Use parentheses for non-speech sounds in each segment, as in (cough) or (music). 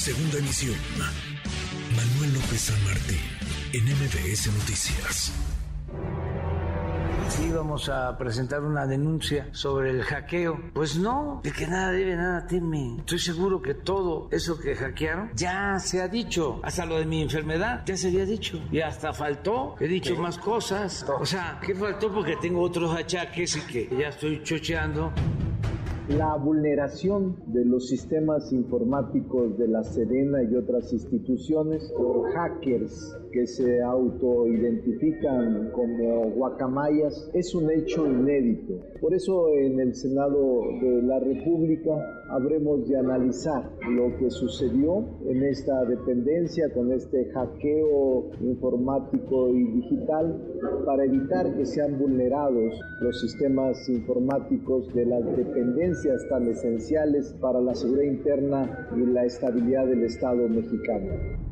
Segunda emisión. Manuel López San Martín, en MBS Noticias. Sí, vamos a presentar una denuncia sobre el hackeo. Pues no, de que nada debe, nada teme. Estoy seguro que todo eso que hackearon ya se ha dicho. Hasta lo de mi enfermedad ya se había dicho. Y hasta faltó. He dicho más cosas. O sea, ¿qué faltó? Porque tengo otros achaques y que ya estoy chocheando. La vulneración de los sistemas informáticos de la Sedena y otras instituciones por hackers que se autoidentifican como guacamayas es un hecho inédito. Por eso en el Senado de la República habremos de analizar lo que sucedió en esta dependencia con este hackeo informático y digital para evitar que sean vulnerados los sistemas informáticos de las dependencias tan esenciales para la seguridad interna y la estabilidad del Estado mexicano.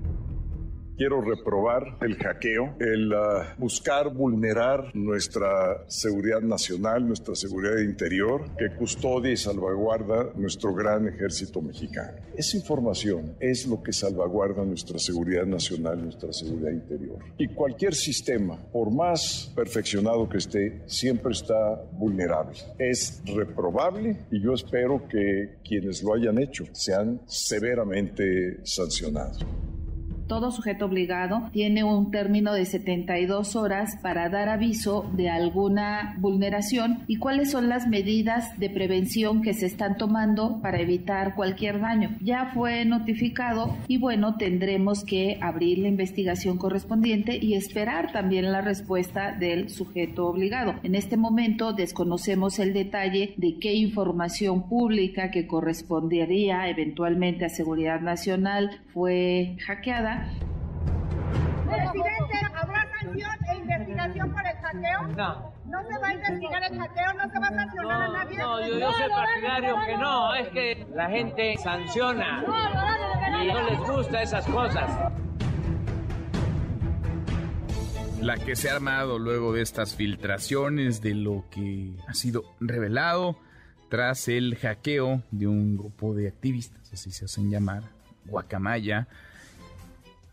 Quiero reprobar el hackeo, el uh, buscar vulnerar nuestra seguridad nacional, nuestra seguridad interior, que custodia y salvaguarda nuestro gran ejército mexicano. Esa información es lo que salvaguarda nuestra seguridad nacional, nuestra seguridad interior. Y cualquier sistema, por más perfeccionado que esté, siempre está vulnerable. Es reprobable y yo espero que quienes lo hayan hecho sean severamente sancionados todo sujeto obligado tiene un término de 72 horas para dar aviso de alguna vulneración y cuáles son las medidas de prevención que se están tomando para evitar cualquier daño. Ya fue notificado y bueno, tendremos que abrir la investigación correspondiente y esperar también la respuesta del sujeto obligado. En este momento desconocemos el detalle de qué información pública que correspondería eventualmente a seguridad nacional fue hackeada Presidente, ¿habrá sanción e investigación por el hackeo? No. ¿No se va a investigar el hackeo? ¿No se va a sancionar a nadie? No, yo, yo soy partidario que no, es que la gente sanciona y no les gusta esas cosas. La que se ha armado luego de estas filtraciones de lo que ha sido revelado tras el hackeo de un grupo de activistas, así se hacen llamar, Guacamaya,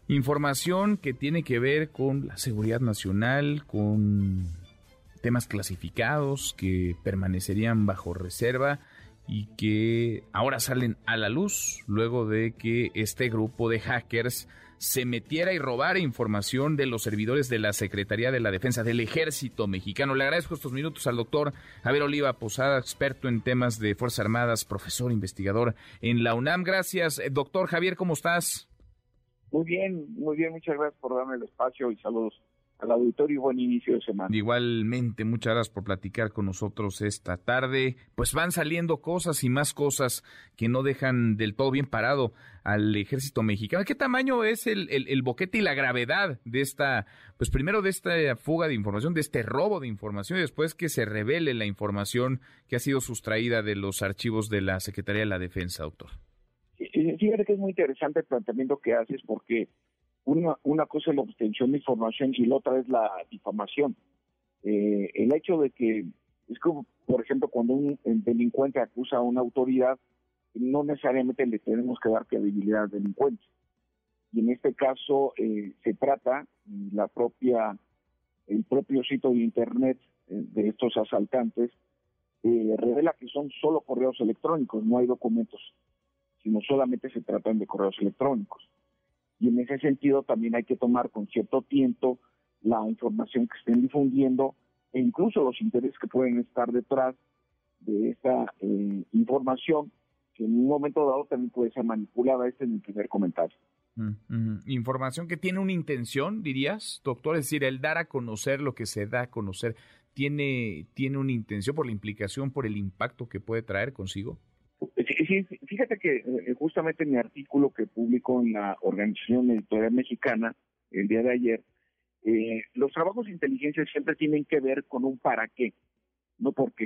Información que tiene que ver con la seguridad nacional, con temas clasificados que permanecerían bajo reserva y que ahora salen a la luz luego de que este grupo de hackers se metiera y robara información de los servidores de la Secretaría de la Defensa del Ejército Mexicano. Le agradezco estos minutos al doctor Javier Oliva Posada, experto en temas de Fuerzas Armadas, profesor investigador en la UNAM. Gracias, doctor Javier, ¿cómo estás? Muy bien, muy bien, muchas gracias por darme el espacio y saludos al auditorio y buen inicio de semana. Igualmente, muchas gracias por platicar con nosotros esta tarde. Pues van saliendo cosas y más cosas que no dejan del todo bien parado al ejército mexicano. ¿Qué tamaño es el, el, boquete y la gravedad de esta, pues primero de esta fuga de información, de este robo de información y después que se revele la información que ha sido sustraída de los archivos de la Secretaría de la Defensa, doctor? Fíjate que es muy interesante el planteamiento que haces porque una, una cosa es la obtención de información y la otra es la difamación. Eh, el hecho de que, es como, por ejemplo, cuando un delincuente acusa a una autoridad, no necesariamente le tenemos que dar credibilidad al delincuente. Y en este caso eh, se trata, la propia, el propio sitio de internet eh, de estos asaltantes revela que son solo correos electrónicos, no hay documentos sino solamente se tratan de correos electrónicos. Y en ese sentido también hay que tomar con cierto tiempo la información que estén difundiendo e incluso los intereses que pueden estar detrás de esta eh, información que en un momento dado también puede ser manipulada. Este es mi primer comentario. Mm, información que tiene una intención, dirías, doctor, es decir, el dar a conocer lo que se da a conocer, ¿tiene, tiene una intención por la implicación, por el impacto que puede traer consigo? Sí, fíjate que eh, justamente en mi artículo que publico en la Organización Editorial Mexicana el día de ayer, eh, los trabajos de inteligencia siempre tienen que ver con un para qué, no por qué.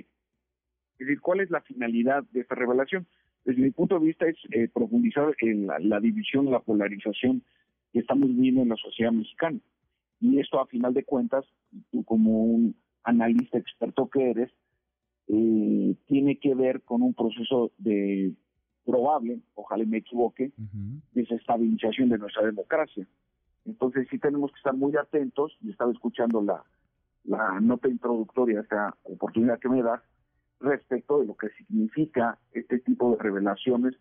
Es decir, ¿cuál es la finalidad de esta revelación? Desde mi punto de vista es eh, profundizar en la, la, división, la polarización que estamos viviendo en la sociedad mexicana. Y esto, a final de cuentas, tú como un analista experto que eres, eh, tiene que ver con un proceso de probable, ojalá me equivoque, desestabilización de nuestra democracia. Entonces sí tenemos que estar muy atentos, y estaba escuchando la, la nota introductoria, esta oportunidad que me da, respecto de lo que significa este tipo de revelaciones,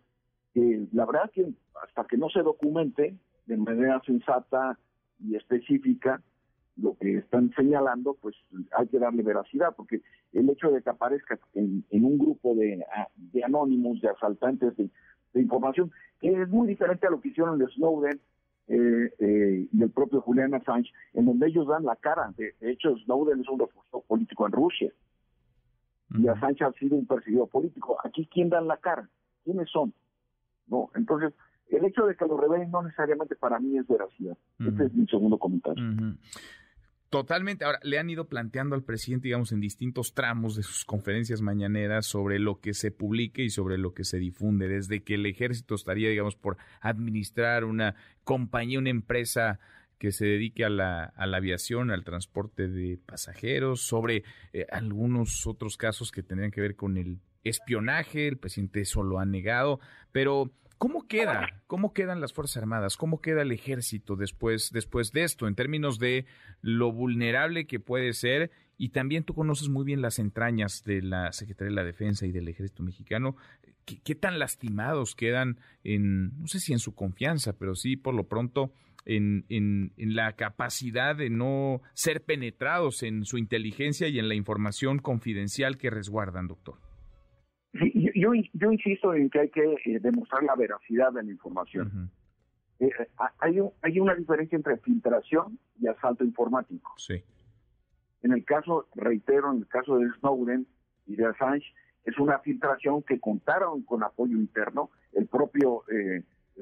que la verdad que hasta que no se documente de manera sensata y específica, lo que están señalando, pues hay que darle veracidad, porque el hecho de que aparezca en, un grupo de, de, anónimos, de asaltantes de, información, que es muy diferente a lo que hicieron de Snowden eh, eh, y el propio Julian Assange, en donde ellos dan la cara. De, hecho, Snowden es un refugiado político en Rusia y Assange ha sido un perseguido político. Aquí, ¿quién dan la cara? ¿Quiénes son? No, entonces, el hecho de que lo revelen no necesariamente para mí es veracidad. Este es mi segundo comentario. Totalmente. Ahora, le han ido planteando al presidente, digamos, en distintos tramos de sus conferencias mañaneras sobre lo que se publique y sobre lo que se difunde, desde que el ejército estaría, digamos, por administrar una compañía, una empresa que se dedique a la, a la aviación, al transporte de pasajeros, sobre eh, algunos otros casos que tendrían que ver con el espionaje, el presidente eso lo ha negado, pero ¿Cómo queda? ¿Cómo quedan las Fuerzas Armadas? ¿Cómo queda el ejército después, después de esto, en términos de lo vulnerable que puede ser? Y también tú conoces muy bien las entrañas de la Secretaría de la Defensa y del Ejército Mexicano. ¿Qué, tan lastimados quedan en, no sé si en su confianza, pero sí por lo pronto en, en, en, la capacidad de no ser penetrados en su inteligencia y en la información confidencial que resguardan, doctor? Yo, yo insisto en que hay que eh, demostrar la veracidad de la información. Eh, eh, hay, hay una diferencia entre filtración y asalto informático. Sí. En el caso, reitero, en el caso de Snowden y de Assange, es una filtración que contaron con apoyo interno. El propio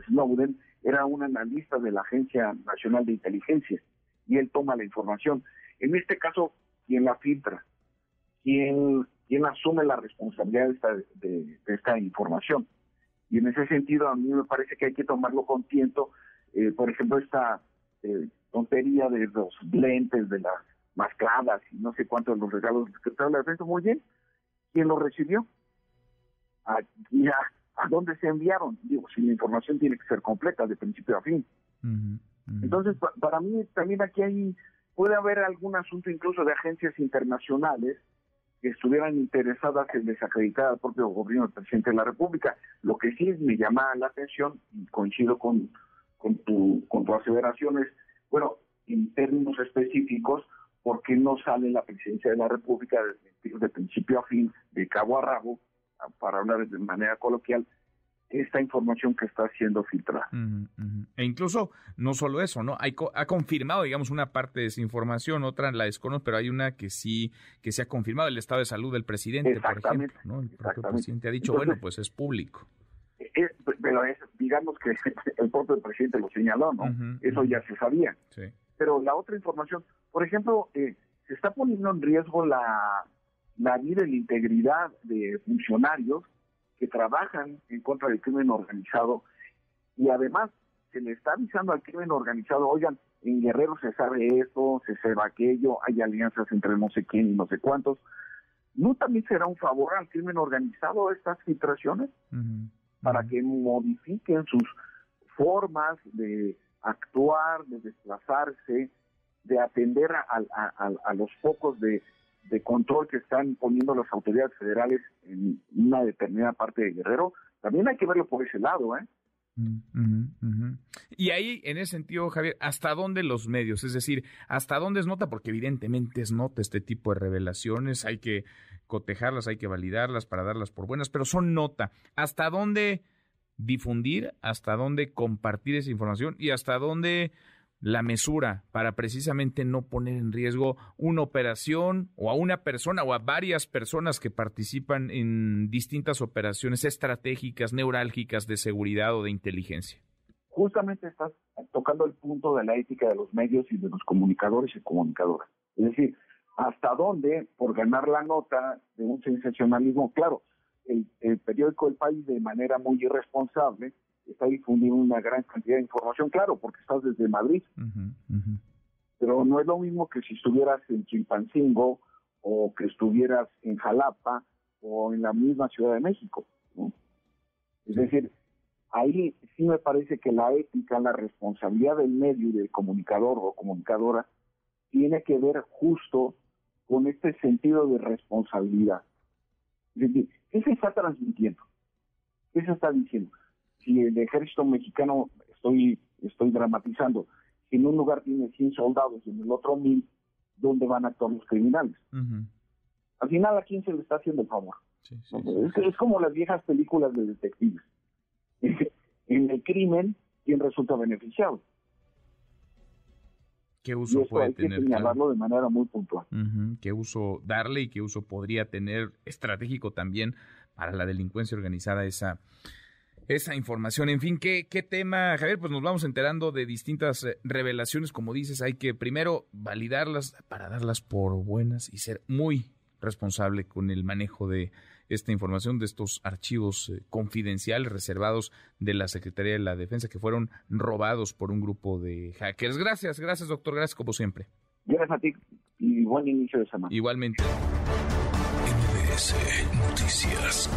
Snowden era un analista de la Agencia Nacional de Inteligencia y él toma la información. En este caso, ¿quién la filtra? ¿Quién quién asume la responsabilidad de esta, información. Y en ese sentido, a mí me parece que hay que tomarlo con tiento. Eh, por ejemplo, esta eh, tontería de los lentes, de las mascladas y no sé cuántos de los regalos de la Defensa, muy bien. ¿Quién los recibió? ¿A, a, dónde se enviaron? Digo, si la información tiene que ser completa, de principio a fin. Entonces, para mí también aquí hay, puede haber algún asunto incluso de agencias internacionales que estuvieran interesadas en desacreditar al propio gobierno del presidente de la República. Lo que sí me llama la atención, y coincido con, con, tu, con tu aseveración, bueno, en términos específicos, ¿por qué no sale la presidencia de la República de, de principio a fin, de cabo a rabo, para hablar de manera coloquial, esta información que está siendo filtrada. E incluso no solo eso, ¿no? Hay, ha confirmado, digamos, una parte de esa información, otra la desconozco, pero hay una que sí que se ha confirmado, el estado de salud del presidente, por ejemplo, ¿no? El propio presidente ha dicho, bueno, pues es público. pero es, digamos que (laughs) el propio presidente lo señaló, ¿no? Eso ya se sabía. Sí. Pero la otra información, por ejemplo, eh, se está poniendo en riesgo la, la vida y la integridad de funcionarios que trabajan en contra del crimen organizado y además se le está avisando al crimen organizado, oigan, en Guerrero se sabe esto, se sabe aquello, hay alianzas entre no sé quién y no sé cuántos. ¿No también será un favor al crimen organizado estas filtraciones? Para que modifiquen sus formas de actuar, de desplazarse, de atender a los focos de de control que están poniendo las autoridades federales en una determinada parte de Guerrero, también hay que verlo por ese lado, ¿eh? Y ahí, en ese sentido, Javier, ¿hasta dónde los medios? Es decir, ¿hasta dónde es nota? Porque evidentemente es nota este tipo de revelaciones, hay que cotejarlas, hay que validarlas para darlas por buenas, pero son nota. ¿Hasta dónde difundir? ¿Hasta dónde compartir esa información? ¿Y hasta dónde la mesura para precisamente no poner en riesgo una operación o a una persona o a varias personas que participan en distintas operaciones estratégicas, neurálgicas de seguridad o de inteligencia. Justamente estás tocando el punto de la ética de los medios y de los comunicadores y comunicadoras. Es decir, hasta dónde, por ganar la nota de un sensacionalismo, claro, el, periódico El País de manera muy irresponsable está difundiendo una gran cantidad de información, claro, porque estás desde Madrid. Pero no es lo mismo que si estuvieras en Chimpancingo o que estuvieras en Jalapa o en la misma Ciudad de México. Es decir, ahí sí me parece que la ética, la responsabilidad del medio y del comunicador o comunicadora tiene que ver justo con este sentido de responsabilidad. Es decir, ¿qué se está transmitiendo? ¿Qué se está diciendo? Si el ejército mexicano, estoy, estoy dramatizando, si en un lugar tiene 100 soldados y en el otro 1000, ¿dónde van a actuar los criminales? Al final, ¿a quién se le está haciendo el favor? es, es, como las viejas películas de detectives. (laughs) en el crimen, ¿quién resulta beneficiado? ¿Qué uso puede tener? señalarlo de manera muy puntual. ¿Qué uso darle y qué uso podría tener estratégico también para la delincuencia organizada esa, esa información? En fin, ¿qué, ¿qué tema, Javier? Pues nos vamos enterando de distintas eh, revelaciones, como dices, hay que primero validarlas para darlas por buenas y ser muy responsable con el manejo de esta información de estos archivos eh, confidenciales reservados de la Secretaría de la Defensa que fueron robados por un grupo de hackers. Gracias, gracias doctor, gracias como siempre. Gracias a ti y buen inicio de semana. Igualmente. Noticias.